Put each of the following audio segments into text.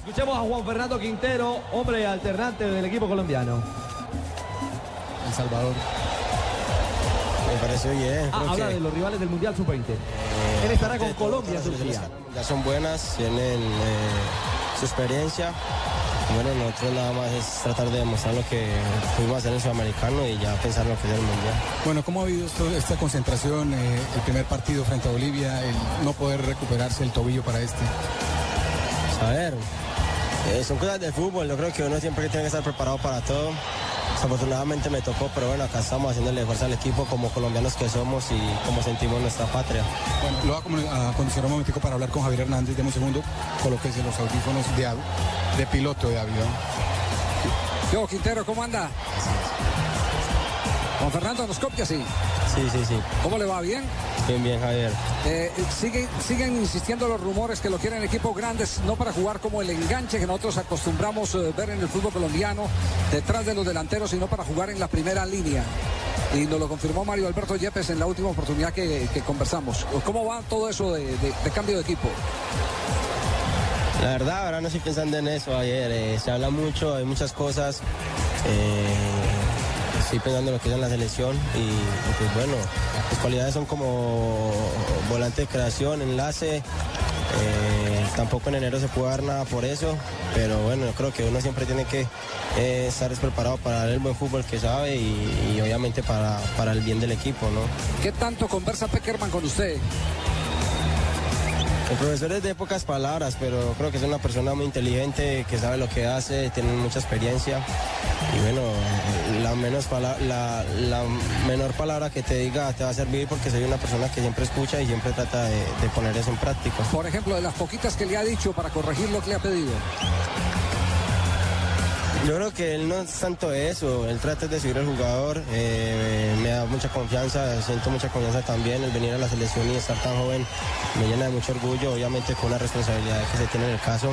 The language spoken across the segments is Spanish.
Escuchemos a Juan Fernando Quintero, hombre alternante del equipo colombiano. El Salvador. Me pareció bien. Ah, habla que, de los rivales del Mundial Sub-20. eh, Él estará con Colombia en Ya son buenas, tienen eh, su experiencia. Bueno, nosotros nada más es tratar de demostrar lo que pudimos hacer en el Sudamericano y ya pensar en lo que es el Mundial. Bueno, ¿cómo ha habido esto- esta concentración, eh, el primer partido frente a Bolivia, el no poder recuperarse el tobillo para este? A ver, eh, son cosas del fútbol. Yo creo que uno siempre tiene que estar preparado para todo. Desafortunadamente me tocó, pero bueno, acá estamos haciéndole fuerza al equipo como colombianos que somos y como sentimos nuestra patria. Bueno, lo voy a condicionar un momentico para hablar con Javier Hernández. Deme un segundo, colóquese los audífonos de, de piloto de avión. Yo, Quintero, ¿cómo anda? Juan Fernando nos copia, sí. Sí, sí, sí. ¿Cómo le va? ¿Bien? Bien, bien, Javier. Eh, siguen, siguen insistiendo los rumores que lo quieren equipos grandes, no para jugar como el enganche que nosotros acostumbramos eh, ver en el fútbol colombiano, detrás de los delanteros, sino para jugar en la primera línea. Y nos lo confirmó Mario Alberto Yepes en la última oportunidad que, que conversamos. ¿Cómo va todo eso de, de- de cambio de equipo? La verdad, ahora no estoy pensando en eso ayer. eh, se habla mucho, hay muchas cosas. eh, estoy pensando en lo que es en la selección y, pues bueno, las cualidades son como volante de creación, enlace. eh, tampoco en enero se puede dar nada por eso, pero bueno, yo creo que uno siempre tiene que eh, estar preparado para dar el buen fútbol que sabe y, y obviamente para, para el bien del equipo, ¿no? ¿Qué tanto conversa Peckerman con usted? El profesor es de pocas palabras, pero creo que es una persona muy inteligente, que sabe lo que hace, tiene mucha experiencia. Y bueno, la, menos pala- la, la menor palabra que te diga te va a servir porque soy una persona que siempre escucha y siempre trata de, de poner eso en práctica. Por ejemplo, de las poquitas que le ha dicho para corregir lo que le ha pedido. Yo creo que él no es tanto eso, él trata de subir al jugador, eh, me da mucha confianza, siento mucha confianza también, el venir a la selección y estar tan joven me llena de mucho orgullo, obviamente con una responsabilidad que se tiene en el caso.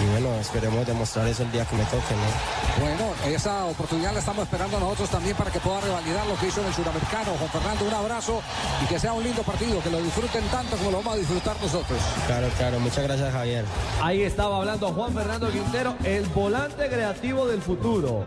Y bueno, esperemos demostrar eso el día que me toque, ¿no? Bueno, esa oportunidad la estamos esperando nosotros también para que pueda revalidar lo que hizo en el suramericano. Juan Fernando, un abrazo y que sea un lindo partido, que lo disfruten tanto como lo vamos a disfrutar nosotros. Claro, claro, muchas gracias Javier. Ahí estaba hablando Juan Fernando Quintero, el volante creativo del futuro.